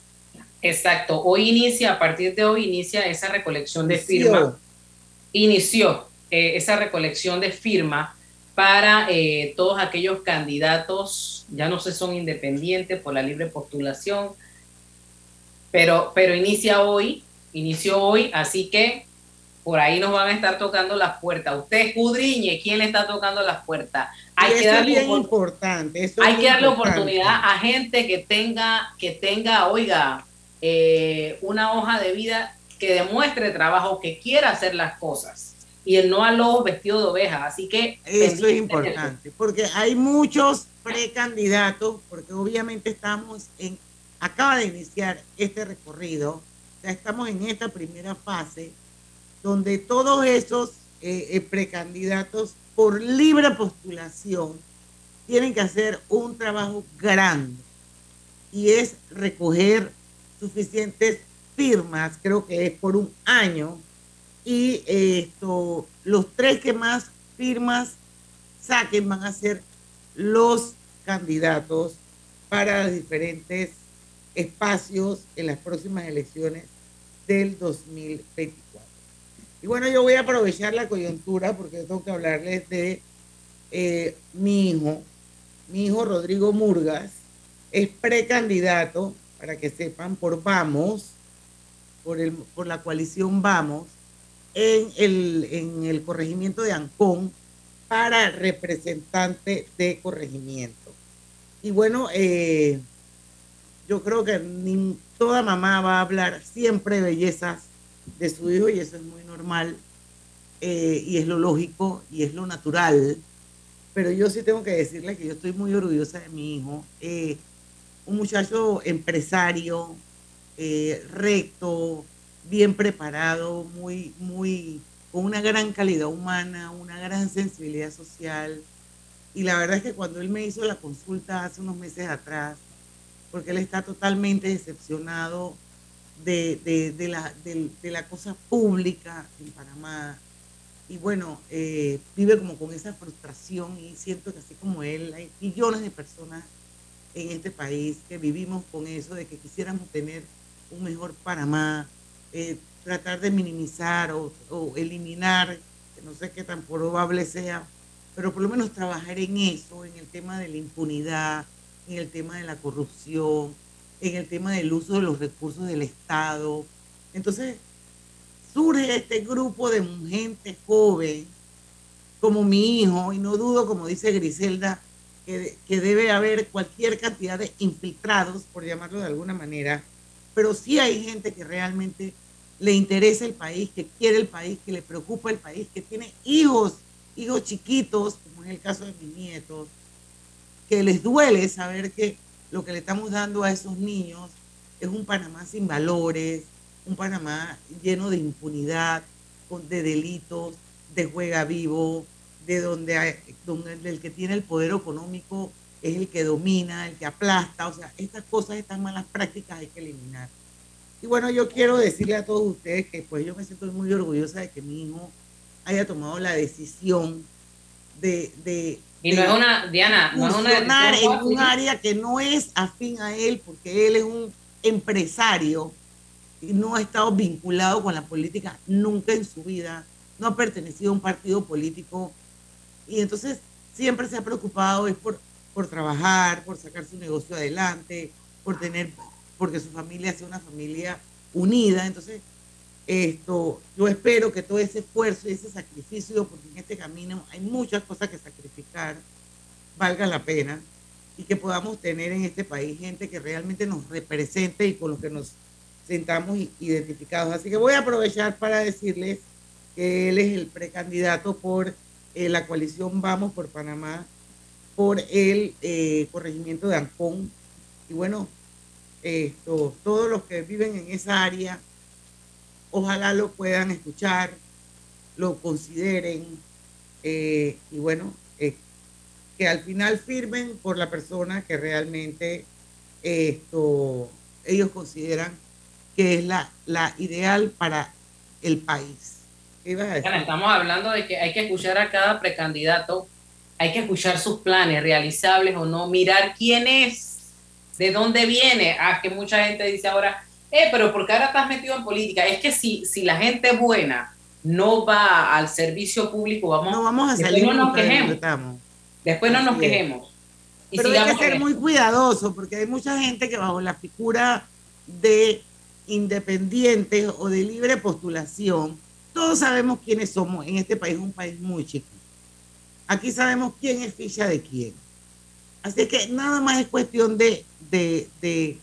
Exacto. Hoy inicia, a partir de hoy inicia esa recolección de firmas. Inició eh, esa recolección de firma para eh, todos aquellos candidatos, ya no sé, son independientes por la libre postulación, pero, pero inicia hoy, inició hoy, así que por ahí nos van a estar tocando las puertas. Usted escudriñe quién le está tocando las puertas. Hay que es darle bien opor- importante. eso hay es que darle importante. oportunidad a gente que tenga, que tenga, oiga, eh, una hoja de vida que demuestre trabajo, que quiera hacer las cosas y el no a los vestidos de oveja. Así que Eso es importante, porque hay muchos precandidatos, porque obviamente estamos en, acaba de iniciar este recorrido, ya estamos en esta primera fase, donde todos esos eh, eh, precandidatos por libre postulación tienen que hacer un trabajo grande y es recoger suficientes firmas, creo que es por un año, y esto, los tres que más firmas saquen van a ser los candidatos para los diferentes espacios en las próximas elecciones del 2024. Y bueno, yo voy a aprovechar la coyuntura porque tengo que hablarles de eh, mi hijo, mi hijo Rodrigo Murgas, es precandidato, para que sepan, por Vamos, por, el, por la coalición Vamos, en el, en el corregimiento de Ancón para representante de corregimiento. Y bueno, eh, yo creo que toda mamá va a hablar siempre bellezas de su hijo y eso es muy normal eh, y es lo lógico y es lo natural. Pero yo sí tengo que decirle que yo estoy muy orgullosa de mi hijo. Eh, un muchacho empresario, eh, recto, bien preparado, muy, muy, con una gran calidad humana, una gran sensibilidad social. Y la verdad es que cuando él me hizo la consulta hace unos meses atrás, porque él está totalmente decepcionado de, de, la, de la cosa pública en Panamá. Y bueno, eh, vive como con esa frustración y siento que así como él, hay millones de personas en este país que vivimos con eso, de que quisiéramos tener un mejor Panamá, eh, tratar de minimizar o, o eliminar, que no sé qué tan probable sea, pero por lo menos trabajar en eso, en el tema de la impunidad, en el tema de la corrupción, en el tema del uso de los recursos del Estado. Entonces, surge este grupo de gente joven, como mi hijo, y no dudo, como dice Griselda, que, que debe haber cualquier cantidad de infiltrados, por llamarlo de alguna manera, pero sí hay gente que realmente le interesa el país, que quiere el país, que le preocupa el país, que tiene hijos, hijos chiquitos, como es el caso de mis nietos, que les duele saber que lo que le estamos dando a esos niños es un Panamá sin valores, un Panamá lleno de impunidad, de delitos, de juega vivo, de donde, hay- donde el que tiene el poder económico es el que domina, el que aplasta, o sea, estas cosas, estas malas prácticas hay que eliminar. Y bueno, yo quiero decirle a todos ustedes que pues yo me siento muy orgullosa de que mi hijo haya tomado la decisión de... de y no de es una, Diana, no es una en un fácil. área que no es afín a él, porque él es un empresario y no ha estado vinculado con la política nunca en su vida, no ha pertenecido a un partido político y entonces siempre se ha preocupado es por, por trabajar, por sacar su negocio adelante, por tener, porque su familia sea una familia unida. Entonces, esto, yo espero que todo ese esfuerzo y ese sacrificio, porque en este camino hay muchas cosas que sacrificar, valga la pena y que podamos tener en este país gente que realmente nos represente y con los que nos sentamos identificados. Así que voy a aprovechar para decirles que él es el precandidato por eh, la coalición Vamos por Panamá, por el eh, corregimiento de Ancón. Y bueno, esto, todos los que viven en esa área, ojalá lo puedan escuchar, lo consideren eh, y bueno, que al final firmen por la persona que realmente esto ellos consideran que es la, la ideal para el país. ¿Qué ibas a decir? Diana, estamos hablando de que hay que escuchar a cada precandidato, hay que escuchar sus planes, realizables o no, mirar quién es, de dónde viene. Ah, que mucha gente dice ahora, eh, pero porque ahora estás metido en política. Es que si, si la gente buena no va al servicio público, vamos, No vamos a después salir no nos quejemos. Después no nos Así quejemos. Y Pero hay que ser muy cuidadoso porque hay mucha gente que bajo la figura de independientes o de libre postulación, todos sabemos quiénes somos. En este país es un país muy chico. Aquí sabemos quién es ficha de quién. Así que nada más es cuestión de, de, de,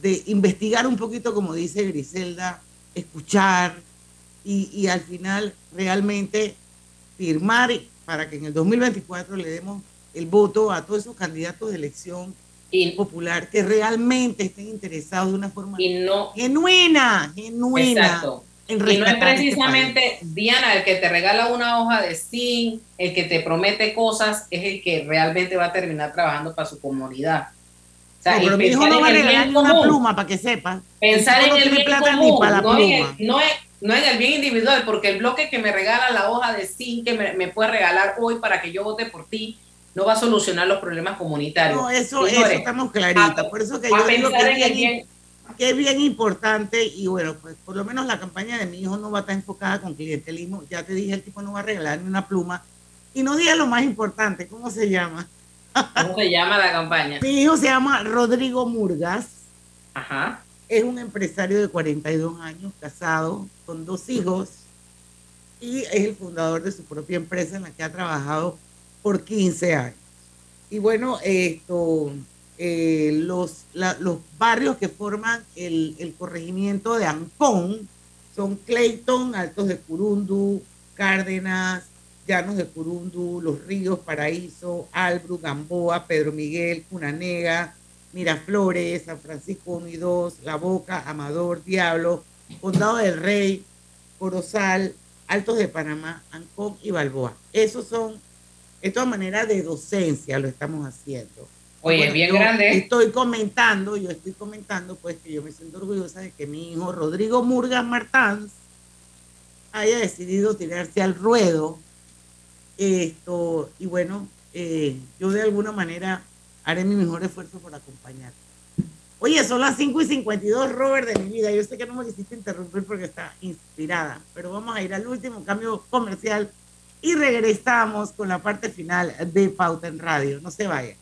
de investigar un poquito, como dice Griselda, escuchar y, y al final realmente firmar para que en el 2024 le demos el voto a todos esos candidatos de elección popular que realmente estén interesados de una forma genuina, genuina. Exacto. Y no es este precisamente Diana el que te regala una hoja de zinc, el que te promete cosas, es el que realmente va a terminar trabajando para su comunidad. O sea, No, pero mi hijo no va a regalar una común. pluma para que sepa. Pensar en el bien común, no, en el, no, es, no en el bien individual, porque el bloque que me regala la hoja de zinc que me, me puede regalar hoy para que yo vote por ti, no va a solucionar los problemas comunitarios. No, eso, eso estamos claritos. Por eso que yo digo que bien. Que es bien importante y bueno, pues por lo menos la campaña de mi hijo no va a estar enfocada con clientelismo. Ya te dije, el tipo no va a regalar ni una pluma. Y no diga lo más importante, ¿cómo se llama? ¿Cómo se llama la campaña? Mi hijo se llama Rodrigo Murgas. Ajá. Es un empresario de 42 años, casado, con dos hijos, y es el fundador de su propia empresa en la que ha trabajado por 15 años. Y bueno, esto, eh, los, la- los barrios que forman el, el corregimiento de Ancón son Clayton, Altos de Curundu, Cárdenas, Llanos de Curundu, Los Ríos, Paraíso, Albru, Gamboa, Pedro Miguel, Cunanega, Miraflores, San Francisco 1 y 2, La Boca, Amador, Diablo, Condado del Rey, Corozal, Altos de Panamá, Ancón y Balboa. Esos son, esto a manera de docencia lo estamos haciendo. Oye, Bueno, bien grande. Estoy comentando, yo estoy comentando pues que yo me siento orgullosa de que mi hijo Rodrigo Murgas Martans haya decidido tirarse al ruedo. Esto, y bueno, eh, yo de alguna manera haré mi mejor esfuerzo por acompañar. Oye, son las 5 y 52, Robert, de mi vida. Yo sé que no me quisiste interrumpir porque está inspirada, pero vamos a ir al último cambio comercial y regresamos con la parte final de Pauta en Radio. No se vayan.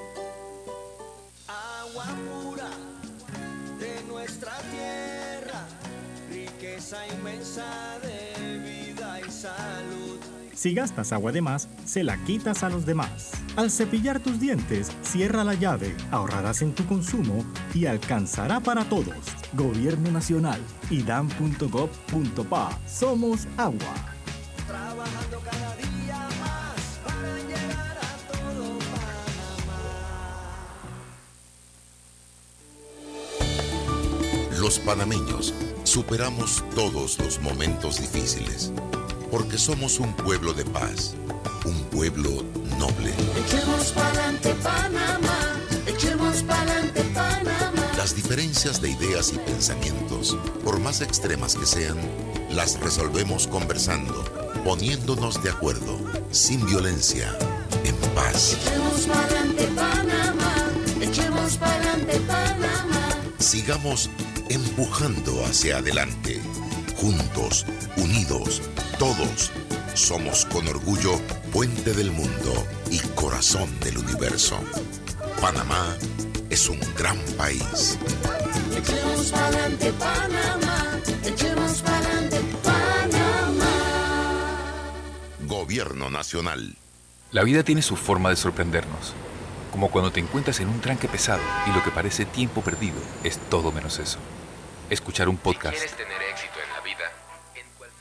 Si gastas agua de más, se la quitas a los demás. Al cepillar tus dientes, cierra la llave, ahorrarás en tu consumo y alcanzará para todos. Gobierno Nacional, idam.gov.pa. Somos agua. Trabajando cada día más para llegar a todo Los panameños superamos todos los momentos difíciles porque somos un pueblo de paz, un pueblo noble. Echemos pa'lante Panamá, echemos pa'lante Panamá. Las diferencias de ideas y pensamientos, por más extremas que sean, las resolvemos conversando, poniéndonos de acuerdo, sin violencia, en paz. Echemos pa'lante Panamá, echemos pa'lante Panamá. Sigamos empujando hacia adelante, juntos, unidos, todos. Somos con orgullo puente del mundo y corazón del universo. Panamá es un gran país. Echemos pa'lante Panamá, echemos pa'lante Panamá. Gobierno Nacional. La vida tiene su forma de sorprendernos, como cuando te encuentras en un tranque pesado y lo que parece tiempo perdido es todo menos eso. Escuchar un podcast,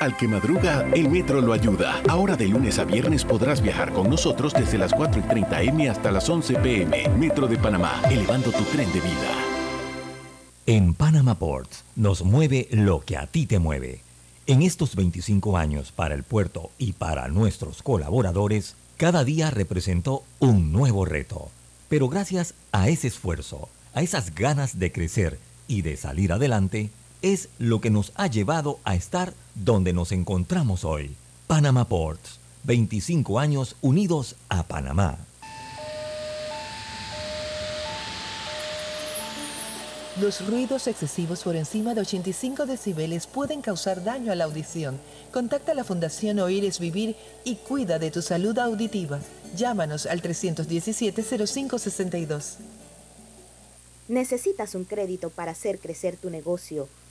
Al que madruga, el metro lo ayuda. Ahora de lunes a viernes podrás viajar con nosotros desde las 4 y 30 M hasta las 11 PM. Metro de Panamá, elevando tu tren de vida. En Panama Ports nos mueve lo que a ti te mueve. En estos 25 años para el puerto y para nuestros colaboradores, cada día representó un nuevo reto. Pero gracias a ese esfuerzo, a esas ganas de crecer y de salir adelante, es lo que nos ha llevado a estar donde nos encontramos hoy. Panama Ports, 25 años unidos a Panamá. Los ruidos excesivos por encima de 85 decibeles pueden causar daño a la audición. Contacta a la Fundación Oír es Vivir y cuida de tu salud auditiva. Llámanos al 317-0562. Necesitas un crédito para hacer crecer tu negocio,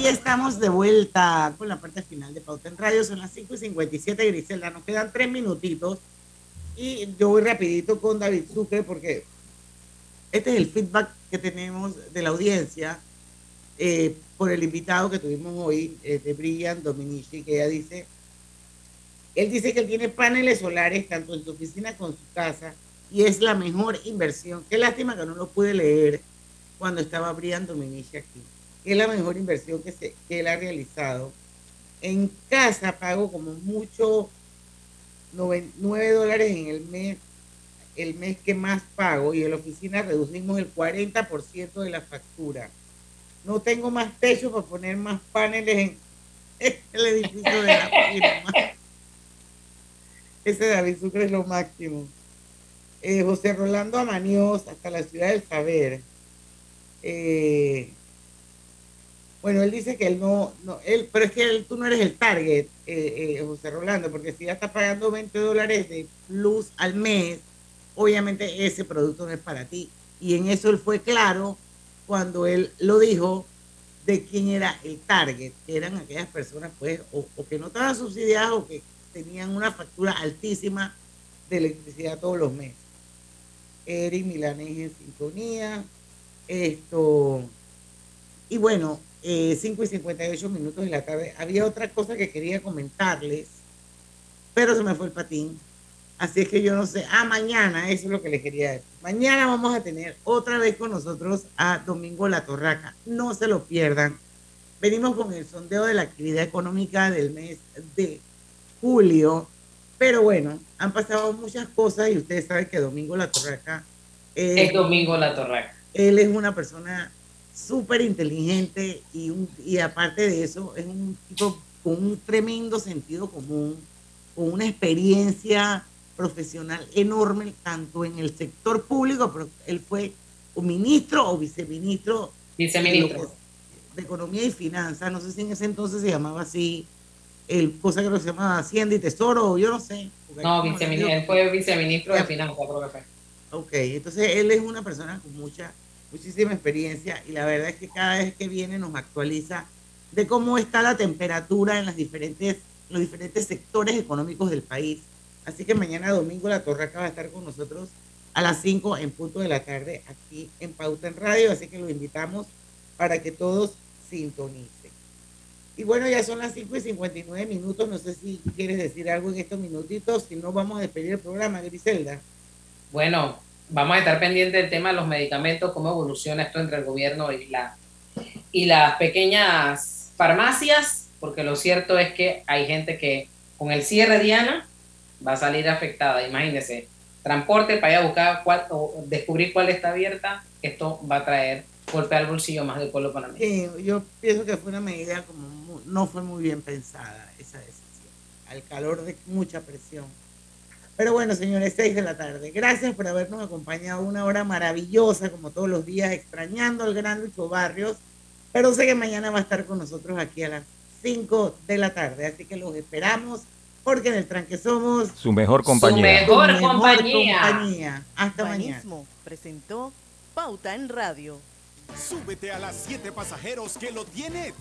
Y estamos de vuelta con la parte final de Pauta en Radio. Son las 5 y 57, Griselda. Nos quedan tres minutitos. Y yo voy rapidito con David Sucre porque este es el feedback que tenemos de la audiencia eh, por el invitado que tuvimos hoy, eh, de Brian Dominici, que ella dice, él dice que él tiene paneles solares tanto en su oficina como en su casa y es la mejor inversión. Qué lástima que no lo pude leer cuando estaba Brian Dominici aquí. Es la mejor inversión que, se, que él ha realizado. En casa pago como mucho 9 dólares en el mes, el mes que más pago y en la oficina reducimos el 40% de la factura. No tengo más techo para poner más paneles en el edificio de la firma. Ese David Sucre es lo máximo. Eh, José Rolando Amanios, hasta la ciudad del saber. Eh, bueno, él dice que él no, no él, pero es que él, tú no eres el target, eh, eh, José Rolando, porque si ya estás pagando 20 dólares de plus al mes, obviamente ese producto no es para ti. Y en eso él fue claro cuando él lo dijo de quién era el target, que eran aquellas personas pues o, o que no estaban subsidiadas o que tenían una factura altísima de electricidad todos los meses. Eric Milanés en sintonía. Esto. Y bueno, eh, 5 y 58 minutos de la tarde. Había otra cosa que quería comentarles, pero se me fue el patín. Así es que yo no sé. Ah, mañana, eso es lo que les quería decir. Mañana vamos a tener otra vez con nosotros a Domingo La Torraca. No se lo pierdan. Venimos con el sondeo de la actividad económica del mes de julio. Pero bueno, han pasado muchas cosas y ustedes saben que Domingo La Torraca es Domingo La Torraca. Él es una persona súper inteligente y, un, y aparte de eso es un tipo con un tremendo sentido común, con una experiencia profesional enorme, tanto en el sector público, pero él fue un ministro o viceministro, viceministro. De, de Economía y Finanzas, no sé si en ese entonces se llamaba así, el cosa que se llamaba Hacienda y Tesoro, yo no sé. No, viceministro, él fue viceministro de Finanzas, creo que fue. Ok, entonces él es una persona con mucha, muchísima experiencia y la verdad es que cada vez que viene nos actualiza de cómo está la temperatura en los diferentes sectores económicos del país. Así que mañana domingo la Torraca va a estar con nosotros a las 5 en punto de la tarde aquí en Pauta en Radio, así que lo invitamos para que todos sintonicen. Y bueno, ya son las 5 y 59 minutos, no sé si quieres decir algo en estos minutitos, si no vamos a despedir el programa, Griselda. Bueno, vamos a estar pendientes del tema de los medicamentos, cómo evoluciona esto entre el gobierno y, la, y las pequeñas farmacias, porque lo cierto es que hay gente que con el cierre Diana va a salir afectada. Imagínense, transporte para ir a buscar cuál, o descubrir cuál está abierta, esto va a traer golpe al bolsillo más del pueblo panameño. Sí, yo pienso que fue una medida como no fue muy bien pensada esa decisión, al calor de mucha presión. Pero bueno, señores, seis de la tarde. Gracias por habernos acompañado una hora maravillosa, como todos los días, extrañando al gran Lucho Barrios. Pero sé que mañana va a estar con nosotros aquí a las 5 de la tarde. Así que los esperamos porque en el tranque somos su mejor compañía. Su mejor, mejor compañía. compañía. Hasta Urbanismo mañana. presentó Pauta en Radio. Súbete a las 7 pasajeros que lo tiene